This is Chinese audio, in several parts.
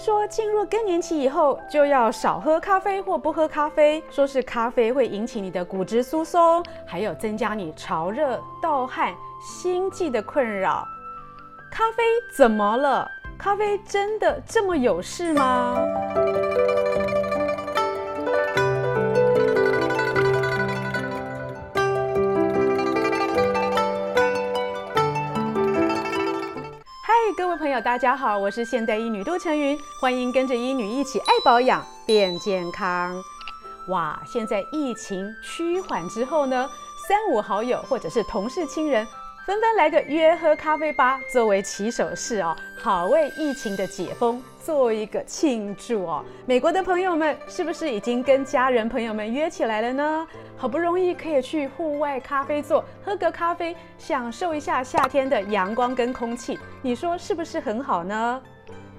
说进入更年期以后就要少喝咖啡或不喝咖啡，说是咖啡会引起你的骨质疏松，还有增加你潮热、盗汗、心悸的困扰。咖啡怎么了？咖啡真的这么有事吗？朋友，大家好，我是现代医女杜晨云，欢迎跟着医女一起爱保养变健康。哇，现在疫情趋缓之后呢，三五好友或者是同事亲人，纷纷来个约喝咖啡吧，作为起手式哦，好为疫情的解封做一个庆祝哦。美国的朋友们是不是已经跟家人朋友们约起来了呢？好不容易可以去户外咖啡座喝个咖啡，享受一下夏天的阳光跟空气，你说是不是很好呢？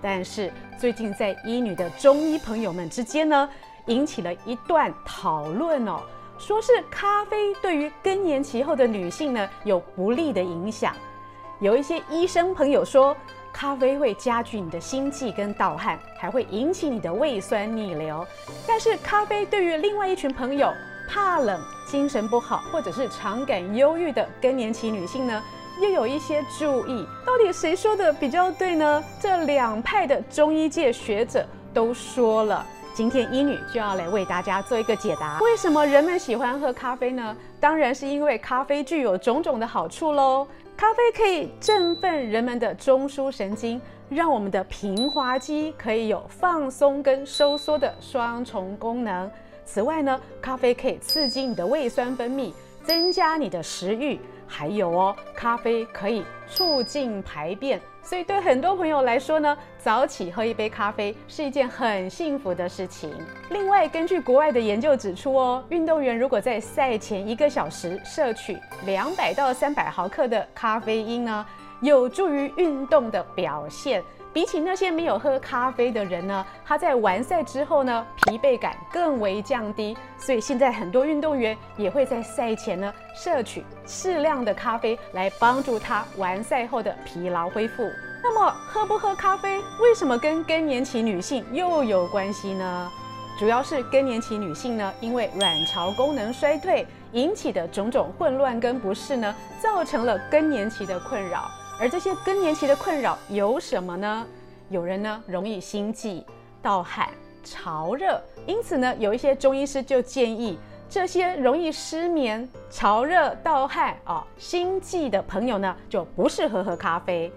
但是最近在医女的中医朋友们之间呢，引起了一段讨论哦。说是咖啡对于更年期后的女性呢，有不利的影响，有一些医生朋友说咖啡会加剧你的心悸跟盗汗，还会引起你的胃酸逆流。但是咖啡对于另外一群朋友怕冷、精神不好或者是常感忧郁的更年期女性呢，又有一些注意。到底谁说的比较对呢？这两派的中医界学者都说了。今天医女就要来为大家做一个解答。为什么人们喜欢喝咖啡呢？当然是因为咖啡具有种种的好处喽。咖啡可以振奋人们的中枢神经，让我们的平滑肌可以有放松跟收缩的双重功能。此外呢，咖啡可以刺激你的胃酸分泌，增加你的食欲。还有哦，咖啡可以促进排便，所以对很多朋友来说呢，早起喝一杯咖啡是一件很幸福的事情。另外，根据国外的研究指出哦，运动员如果在赛前一个小时摄取两百到三百毫克的咖啡因呢，有助于运动的表现。比起那些没有喝咖啡的人呢，他在完赛之后呢，疲惫感更为降低。所以现在很多运动员也会在赛前呢，摄取适量的咖啡来帮助他完赛后的疲劳恢复。那么喝不喝咖啡，为什么跟更年期女性又有关系呢？主要是更年期女性呢，因为卵巢功能衰退引起的种种混乱跟不适呢，造成了更年期的困扰。而这些更年期的困扰有什么呢？有人呢容易心悸、盗汗、潮热，因此呢，有一些中医师就建议这些容易失眠、潮热、盗汗啊、心悸的朋友呢，就不适合喝咖啡。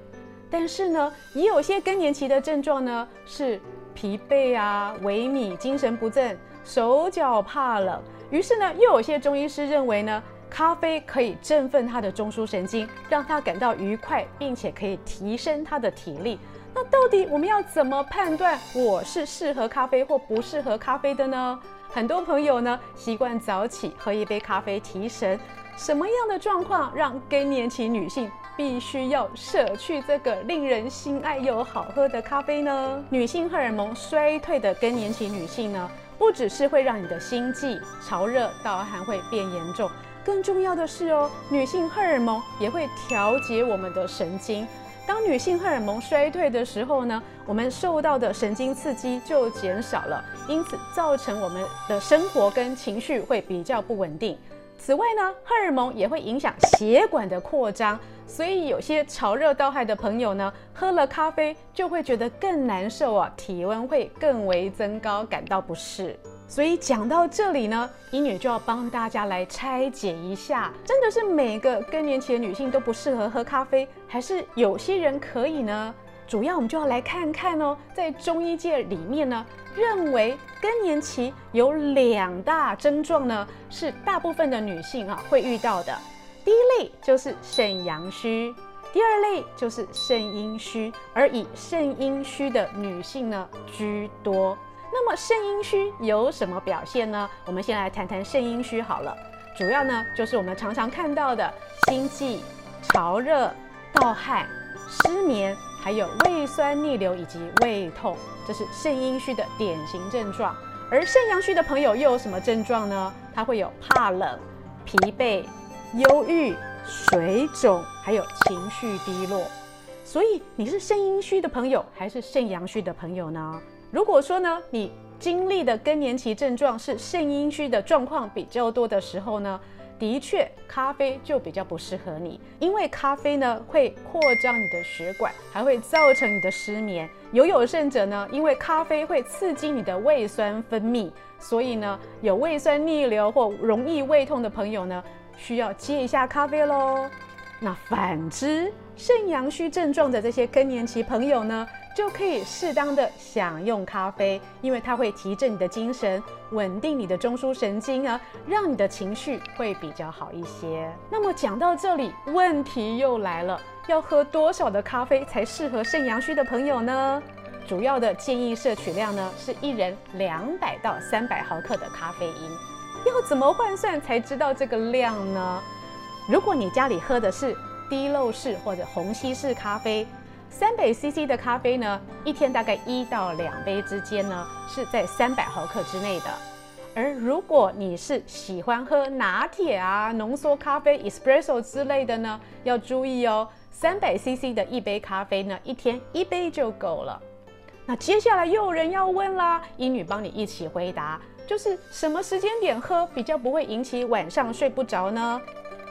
但是呢，也有些更年期的症状呢是疲惫啊、萎靡、精神不振、手脚怕冷，于是呢，又有些中医师认为呢。咖啡可以振奋他的中枢神经，让他感到愉快，并且可以提升他的体力。那到底我们要怎么判断我是适合咖啡或不适合咖啡的呢？很多朋友呢习惯早起喝一杯咖啡提神，什么样的状况让更年期女性必须要舍去这个令人心爱又好喝的咖啡呢？女性荷尔蒙衰退的更年期女性呢，不只是会让你的心悸、潮热、盗汗会变严重。更重要的是哦，女性荷尔蒙也会调节我们的神经。当女性荷尔蒙衰退的时候呢，我们受到的神经刺激就减少了，因此造成我们的生活跟情绪会比较不稳定。此外呢，荷尔蒙也会影响血管的扩张，所以有些潮热盗汗的朋友呢，喝了咖啡就会觉得更难受啊，体温会更为增高，感到不适。所以讲到这里呢，英女就要帮大家来拆解一下，真的是每个更年期的女性都不适合喝咖啡，还是有些人可以呢？主要我们就要来看看哦，在中医界里面呢，认为更年期有两大症状呢，是大部分的女性啊会遇到的。第一类就是肾阳虚，第二类就是肾阴虚，而以肾阴虚的女性呢居多。那么肾阴虚有什么表现呢？我们先来谈谈肾阴虚好了。主要呢就是我们常常看到的心悸、潮热、盗汗、失眠，还有胃酸逆流以及胃痛，这是肾阴虚的典型症状。而肾阳虚的朋友又有什么症状呢？他会有怕冷、疲惫、忧郁、水肿，还有情绪低落。所以你是肾阴虚的朋友还是肾阳虚的朋友呢？如果说呢，你经历的更年期症状是肾阴虚的状况比较多的时候呢，的确咖啡就比较不适合你，因为咖啡呢会扩张你的血管，还会造成你的失眠。有有甚者呢，因为咖啡会刺激你的胃酸分泌，所以呢，有胃酸逆流或容易胃痛的朋友呢，需要戒一下咖啡喽。那反之，肾阳虚症状的这些更年期朋友呢，就可以适当的享用咖啡，因为它会提振你的精神，稳定你的中枢神经啊，让你的情绪会比较好一些。那么讲到这里，问题又来了，要喝多少的咖啡才适合肾阳虚的朋友呢？主要的建议摄取量呢，是一人两百到三百毫克的咖啡因。要怎么换算才知道这个量呢？如果你家里喝的是滴漏式或者虹吸式咖啡，三百 CC 的咖啡呢，一天大概一到两杯之间呢，是在三百毫克之内的。而如果你是喜欢喝拿铁啊、浓缩咖啡、espresso 之类的呢，要注意哦，三百 CC 的一杯咖啡呢，一天一杯就够了。那接下来又有人要问啦，英女帮你一起回答，就是什么时间点喝比较不会引起晚上睡不着呢？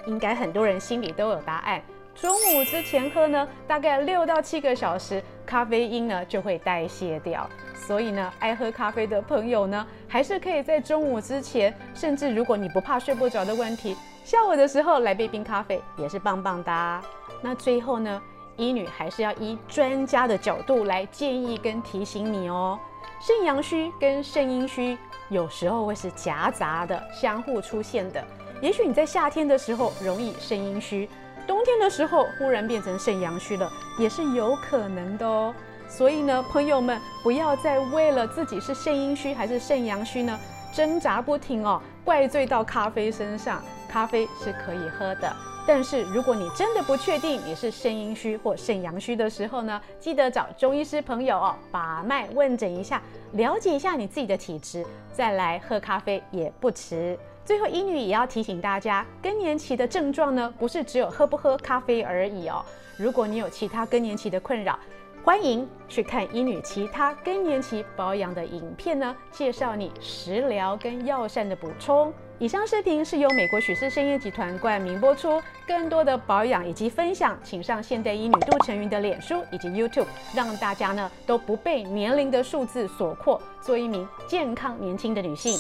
应该很多人心里都有答案。中午之前喝呢，大概六到七个小时，咖啡因呢就会代谢掉。所以呢，爱喝咖啡的朋友呢，还是可以在中午之前，甚至如果你不怕睡不着的问题，下午的时候来杯冰咖啡也是棒棒的。那最后呢，医女还是要以专家的角度来建议跟提醒你哦。肾阳虚跟肾阴虚有时候会是夹杂的，相互出现的。也许你在夏天的时候容易肾阴虚，冬天的时候忽然变成肾阳虚了，也是有可能的哦。所以呢，朋友们不要再为了自己是肾阴虚还是肾阳虚呢挣扎不停哦，怪罪到咖啡身上。咖啡是可以喝的，但是如果你真的不确定你是肾阴虚或肾阳虚的时候呢，记得找中医师朋友哦把脉问诊一下，了解一下你自己的体质，再来喝咖啡也不迟。最后，医女也要提醒大家，更年期的症状呢，不是只有喝不喝咖啡而已哦。如果你有其他更年期的困扰，欢迎去看医女其他更年期保养的影片呢，介绍你食疗跟药膳的补充。以上视频是由美国许氏参业集团冠名播出。更多的保养以及分享，请上现代医女杜成云的脸书以及 YouTube，让大家呢都不被年龄的数字所迫，做一名健康年轻的女性。